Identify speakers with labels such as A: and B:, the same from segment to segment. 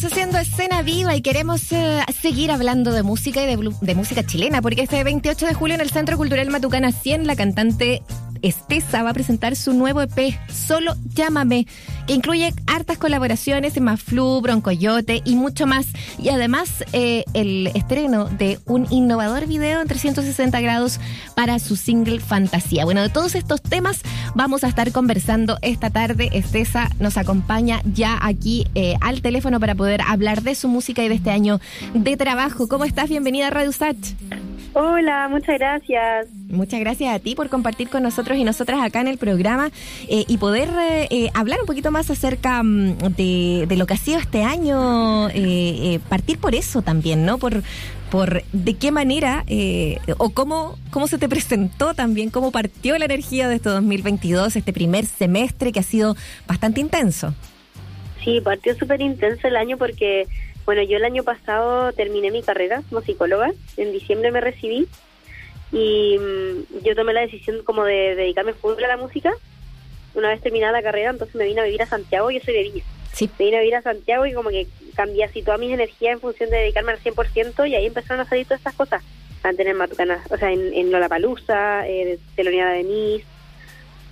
A: Estamos haciendo escena viva y queremos eh, seguir hablando de música y de, de, música chilena, porque este 28 de julio en el Centro Cultural Matucana 100, la cantante Estesa va a presentar su nuevo EP, Solo Llámame, incluye hartas colaboraciones en Maflu, Broncoyote y mucho más. Y además eh, el estreno de un innovador video en 360 grados para su single Fantasía. Bueno, de todos estos temas vamos a estar conversando esta tarde. Estesa nos acompaña ya aquí eh, al teléfono para poder hablar de su música y de este año de trabajo. ¿Cómo estás? Bienvenida a Radio Sach.
B: Hola, muchas gracias.
A: Muchas gracias a ti por compartir con nosotros y nosotras acá en el programa eh, y poder eh, eh, hablar un poquito más acerca mm, de, lo que ha sido este año, partir por eso también, ¿no? Por, por de qué manera o cómo, cómo se te presentó también, cómo partió la energía de este 2022, este primer semestre que ha sido bastante intenso.
B: Sí, partió súper intenso el año porque bueno, yo el año pasado terminé mi carrera como psicóloga, en diciembre me recibí y mm, yo tomé la decisión como de dedicarme full a la música. Una vez terminada la carrera, entonces me vine a vivir a Santiago, yo soy de Villa.
A: Sí.
B: Me vine a vivir a Santiago y como que cambié así todas mis energías en función de dedicarme al 100% y ahí empezaron a salir todas estas cosas. Antes en Matucana, o sea, en, en Lollapalooza, eh, Teloniada de Nice,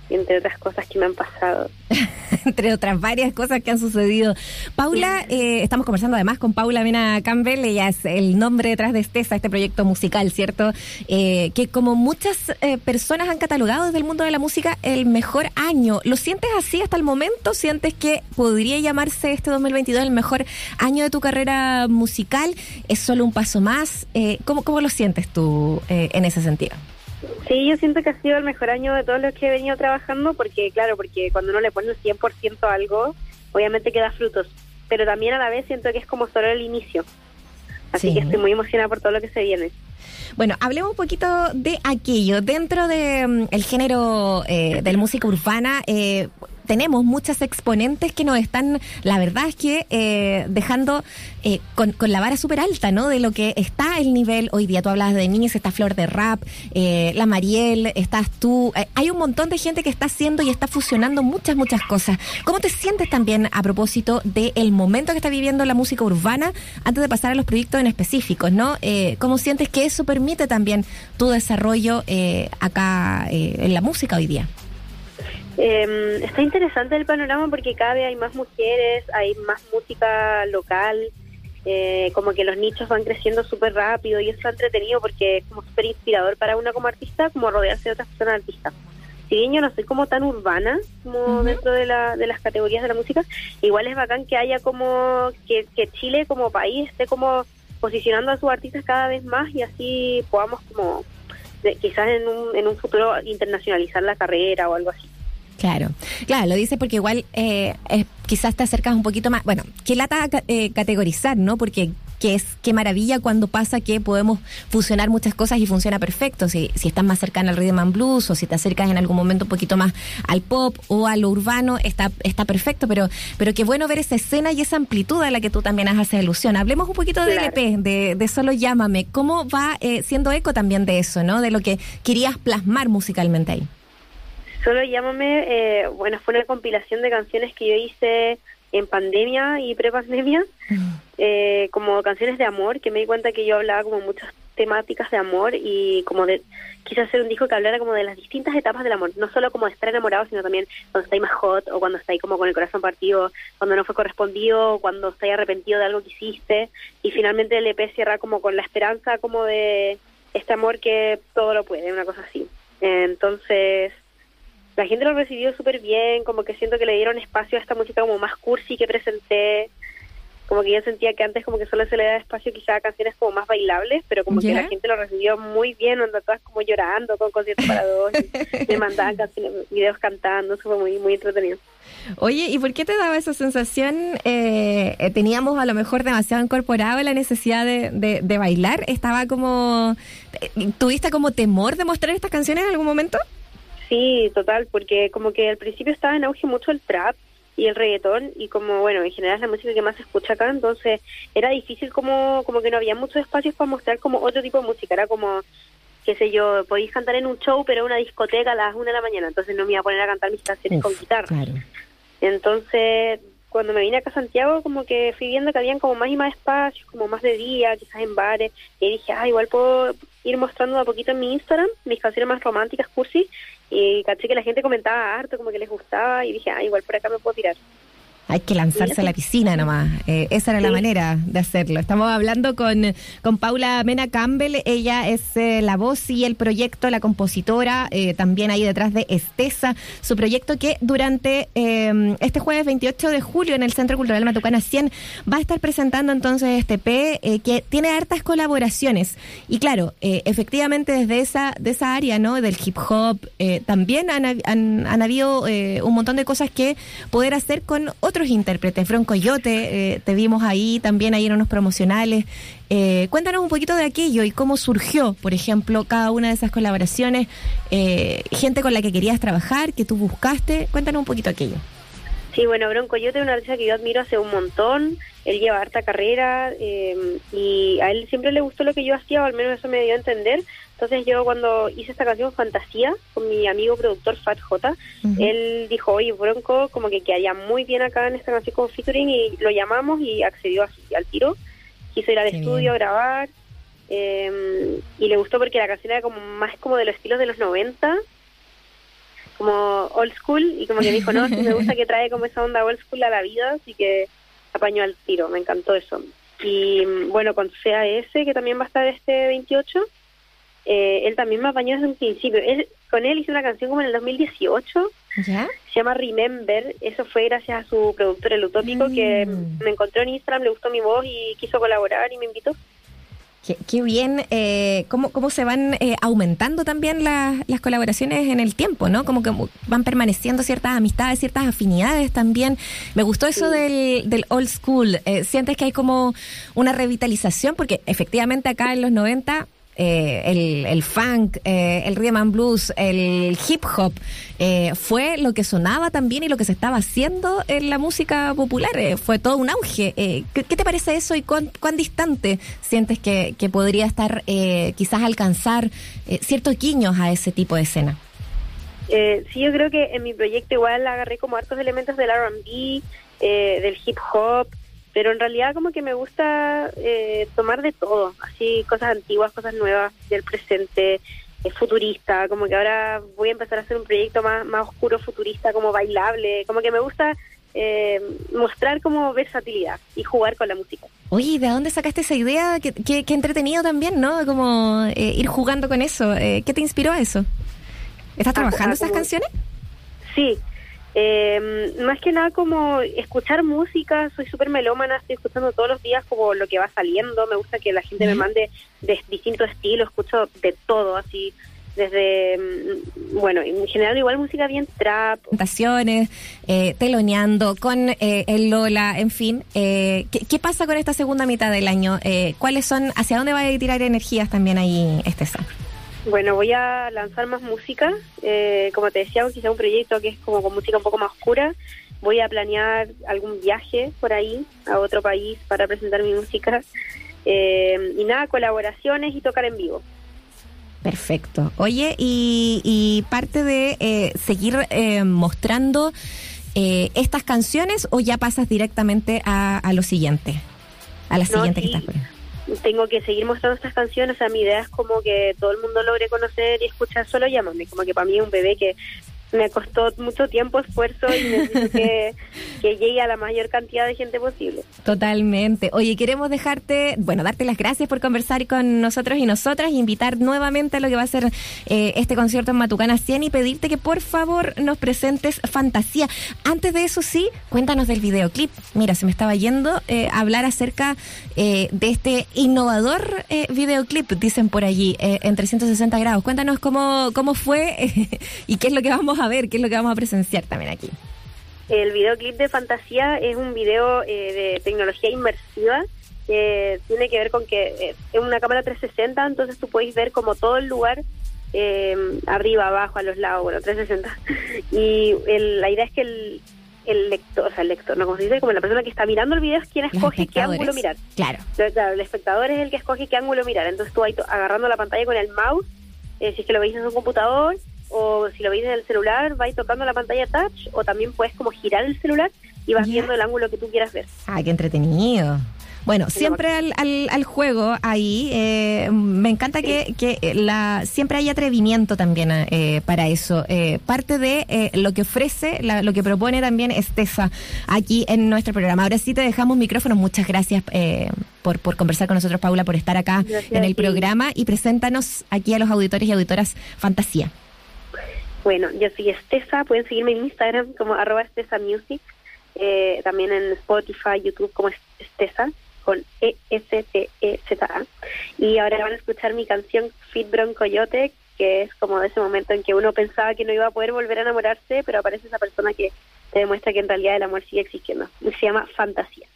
B: entre otras cosas que me han pasado.
A: entre otras varias cosas que han sucedido. Paula, eh, estamos conversando además con Paula Mena Campbell, ella es el nombre detrás de Estesa, este proyecto musical, ¿cierto? Eh, que como muchas eh, personas han catalogado desde el mundo de la música el mejor año. ¿Lo sientes así hasta el momento? ¿Sientes que podría llamarse este 2022 el mejor año de tu carrera musical? ¿Es solo un paso más? ¿cómo, ¿Cómo lo sientes tú en ese sentido?
B: Sí, yo siento que ha sido el mejor año de todos los que he venido trabajando, porque claro, porque cuando uno le pone el 100% a algo, obviamente queda frutos, pero también a la vez siento que es como solo el inicio. Así que estoy muy emocionada por todo lo que se viene.
A: Bueno, hablemos un poquito de aquello. Dentro del de, mm, género eh, de la música urbana, eh, tenemos muchas exponentes que nos están, la verdad es que eh, dejando eh, con, la vara súper alta, ¿no? De lo que está el nivel hoy día. Tú hablas de niñas, está Flor de Rap, eh, la Mariel, estás tú. hay un montón de gente que está haciendo y está fusionando muchas, muchas cosas. ¿Cómo te sientes también a propósito del momento que está viviendo la música urbana antes de pasar a los proyectos en específicos, ¿no? ¿Cómo sientes que eso permite también tu desarrollo acá en la música hoy día?
B: Eh, está interesante el panorama porque cada vez hay más mujeres, hay más música local, eh, como que los nichos van creciendo súper rápido y eso es entretenido porque es como súper inspirador para una como artista, como rodearse de otras personas artistas. Si bien yo no soy como tan urbana como dentro de, la, de las categorías de la música, igual es bacán que haya como que, que Chile como país esté como posicionando a sus artistas cada vez más y así podamos como quizás en un, en un futuro internacionalizar la carrera o algo así.
A: Claro, claro, lo dice porque igual eh, quizás te acercas un poquito más, bueno, qué lata eh, categorizar, ¿no? Porque qué es qué maravilla cuando pasa que podemos fusionar muchas cosas y funciona perfecto. Si, si estás más cercana al rhythm and blues o si te acercas en algún momento un poquito más al pop o a lo urbano, está, está perfecto, pero, pero qué bueno ver esa escena y esa amplitud a la que tú también haces alusión. Hablemos un poquito del EP, de, de Solo Llámame. ¿Cómo va eh, siendo eco también de eso, ¿no? De lo que querías plasmar musicalmente ahí.
B: Solo llámame, eh, bueno, fue una compilación de canciones que yo hice en pandemia y pre-pandemia, eh, como canciones de amor, que me di cuenta que yo hablaba como muchas temáticas de amor y como de, quise hacer un disco que hablara como de las distintas etapas del amor, no solo como de estar enamorado, sino también cuando estáis más hot o cuando estáis como con el corazón partido, cuando no fue correspondido, cuando estáis arrepentido de algo que hiciste y finalmente el EP cierra como con la esperanza como de este amor que todo lo puede, una cosa así. Entonces, la gente lo recibió súper bien, como que siento que le dieron espacio a esta música como más cursi que presenté, como que yo sentía que antes como que solo se le daba espacio quizá a canciones como más bailables, pero como que la gente lo recibió muy bien, andaba todas como llorando con conciertos para dos, me mandaban canciones, videos cantando, eso fue muy, muy entretenido.
A: Oye, ¿y por qué te daba esa sensación? Eh, eh, ¿Teníamos a lo mejor demasiado incorporado la necesidad de, de, de bailar? ¿Estaba como... Eh, ¿Tuviste como temor de mostrar estas canciones en algún momento?
B: Sí, total, porque como que al principio estaba en auge mucho el trap y el reggaetón y como bueno en general es la música que más se escucha acá entonces era difícil como como que no había muchos espacios para mostrar como otro tipo de música. Era como qué sé yo podéis cantar en un show pero en una discoteca a las una de la mañana entonces no me iba a poner a cantar mis canciones con guitarra. entonces cuando me vine acá a Santiago, como que fui viendo que habían como más y más espacios, como más de día, quizás en bares, y dije, ah, igual puedo ir mostrando a poquito en mi Instagram mis canciones más románticas, cursi, y caché que la gente comentaba harto, como que les gustaba, y dije, ah, igual por acá me puedo tirar.
A: Hay que lanzarse a la piscina nomás. Eh, esa era la manera de hacerlo. Estamos hablando con, con Paula Mena Campbell. Ella es eh, la voz y el proyecto, la compositora, eh, también ahí detrás de Estesa, su proyecto que durante este jueves 28 de julio en el Centro Cultural Matucana 100 va a estar presentando entonces este P que tiene hartas colaboraciones. Y claro, efectivamente desde esa, de esa área, ¿no? Del hip hop, también han, han, han habido un montón de cosas que poder hacer con otros intérpretes. Fron Coyote, eh, te vimos ahí también ahí en unos promocionales. Eh, cuéntanos un poquito de aquello y cómo surgió, por ejemplo, cada una de esas colaboraciones, eh, gente con la que querías trabajar, que tú buscaste. Cuéntanos un poquito aquello.
B: Sí, bueno, Bronco Coyote es una artista que yo admiro hace un montón. Él lleva harta carrera y a él siempre le gustó lo que yo hacía, o al menos eso me dio a entender. Entonces yo cuando hice esta canción Fantasía con mi amigo productor Fat J, él dijo, oye, Bronco como que quedaría muy bien acá en esta canción con featuring y lo llamamos y accedió así al tiro. Quiso ir al estudio a grabar em, y le gustó porque la canción era como más como de los estilos de los 90, como old school y como que dijo, no, me gusta que trae como esa onda old school a la vida, así que apañó al tiro, me encantó eso. Y bueno, con CAS, que también va a estar este 28, eh, él también me apañó desde un principio. Él, con él hice una canción como en el 2018, ¿Ya? se llama Remember, eso fue gracias a su productor El Utópico, que mm. me encontró en Instagram, le gustó mi voz y quiso colaborar y me invitó.
A: Qué, bien, eh, cómo, cómo se van eh, aumentando también las colaboraciones en el tiempo, ¿no? Como que van permaneciendo ciertas amistades, ciertas afinidades también. Me gustó eso del, del old school. Eh, ¿Sientes que hay como una revitalización? Porque efectivamente acá en los 90 eh, el, el, funk, eh, el rhythm and blues, el hip hop, eh, fue lo que sonaba también y lo que se estaba haciendo en la música popular. fue todo un auge. ¿qué, te parece eso y cuán, distante sientes que, que podría estar quizás alcanzar ciertos guiños a ese tipo de escena?
B: sí, yo creo que en mi proyecto igual agarré como hartos elementos del RB, del hip hop, pero en realidad como que me gusta eh, tomar de todo, así cosas antiguas, cosas nuevas del presente, eh, futurista, como que ahora voy a empezar a hacer un proyecto más, más oscuro, futurista, como bailable, como que me gusta eh, mostrar como versatilidad y jugar con la música.
A: Oye, ¿de dónde sacaste esa idea? Qué, qué, entretenido también, ¿no? Como ir jugando con eso. ¿Qué te inspiró a eso? ¿Estás ah, trabajando ah, esas canciones?
B: Sí, eh, más que nada como escuchar música, soy súper melómana, estoy escuchando todos los días como lo que va saliendo, me gusta que la gente me mande de distintos estilos, escucho de todo, así desde, mm, bueno, en general igual música bien trap.
A: Presentaciones, eh, teloneando con eh, el Lola, en fin. Eh, ¿qué, pasa con esta segunda mitad del año? Eh, ¿Cuáles son, hacia dónde va a tirar energías también ahí, Estesa?
B: Bueno, voy a lanzar más música, eh, como te decía, quizá un proyecto que es como con música un poco más oscura. Voy a planear algún viaje por ahí a otro país para presentar mi música. Eh, y nada, colaboraciones y tocar en vivo.
A: Perfecto. Oye, y, parte de eh, seguir mostrando estas canciones o ya pasas directamente a, lo siguiente, a la siguiente que estás poniendo?
B: Tengo que seguir mostrando estas canciones. O sea, mi idea es como que todo el mundo logre conocer y escuchar solo Llámame. Como que para mí es un bebé que me costó mucho tiempo, esfuerzo y necesito que, que, llegue a la mayor cantidad de gente posible.
A: Totalmente. Oye, queremos dejarte, bueno, darte las gracias por conversar con nosotros y nosotras, invitar nuevamente a lo que va a ser eh, este concierto en Matucana 100 y pedirte que por favor nos presentes Fantasía. Antes de eso, sí, cuéntanos del videoclip. Mira, se me estaba yendo eh, a hablar acerca eh, de este innovador videoclip, dicen por allí, en 360 grados. Cuéntanos cómo, cómo fue y qué es lo que vamos a ver? ¿Qué es lo que vamos a presenciar también aquí?
B: El videoclip de Fantasía es un video eh, de tecnología inmersiva que tiene que ver con que eh, es una cámara 360, entonces tú puedes ver como todo el lugar eh, arriba, abajo, a los lados, bueno, 360. Y la idea es que el, el lector, o sea, el lector, no como se dice, como la persona que está mirando el video es quien escoge qué ángulo mirar.
A: Claro.
B: claro. El espectador es el que escoge qué ángulo mirar. Entonces tú ahí agarrando la pantalla con el mouse, si es que lo veis en un computador, o si lo veis en el celular, vais tocando la pantalla touch o también puedes como girar el celular y vas viendo el ángulo que tú quieras ver.
A: Ah, qué entretenido. Bueno, siempre al, al, juego ahí, eh, me encanta que, que, la siempre hay atrevimiento también eh, para eso. Eh, parte de lo que ofrece, lo que propone también Estesa aquí en nuestro programa. Ahora sí te dejamos micrófono. Muchas gracias por, por conversar con nosotros, Paula, por estar acá en el programa y preséntanos aquí a los auditores y auditoras Fantasía.
B: Bueno, yo soy Estesa, pueden seguirme en Instagram como arroba Estesa Music, también en Spotify, YouTube como Estesa con E-S-T-E-Z-A. Y ahora van a escuchar mi canción Fit Bron Coyote, que es como de ese momento en que uno pensaba que no iba a poder volver a enamorarse, pero aparece esa persona que te demuestra que en realidad el amor sigue existiendo. Se llama Fantasía.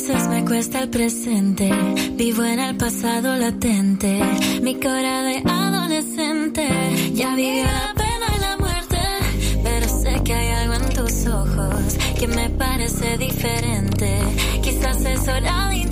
C: Veces me cuesta el presente, vivo en el pasado latente, mi cara de adolescente. Ya vivió la pena y la muerte, pero sé que hay algo en tus ojos que me parece diferente. Quizás es hora de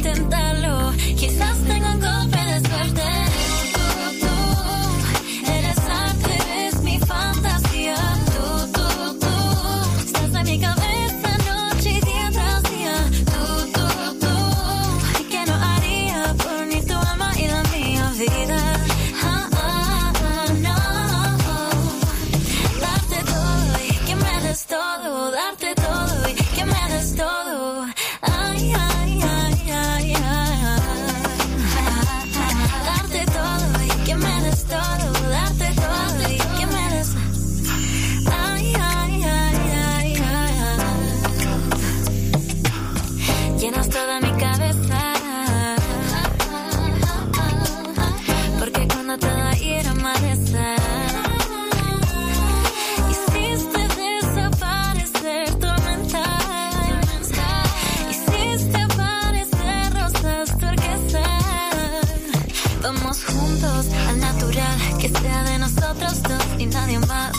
C: estamos juntos, al natural, que sea de nosotros
D: dos
C: y nadie más.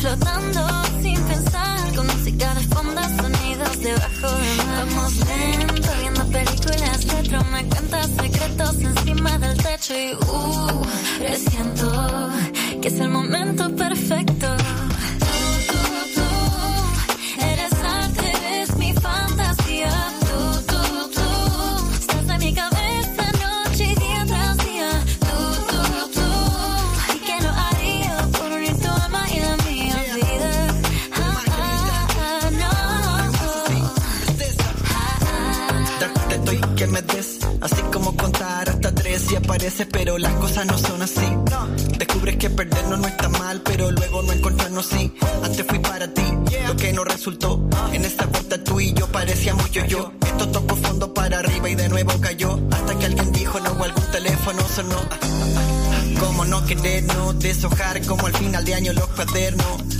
C: Flotando sin pensar, con música de fondo, sonidos debajo de mar. Vamos lento, viendo películas, retro, me cuenta secretos encima del techo y uh, presiento que es el momento perfecto
D: pero las cosas no son así. Descubres que perdernos no está mal, pero luego no encontrarnos sí. Antes fui para ti, lo que no resultó. En esta vuelta tú y yo parecíamos yo yo. Esto tocó fondo para arriba y de nuevo cayó. Hasta que alguien dijo no o algún teléfono sonó. Como no querernos, deshojar como al final de año los cuadernos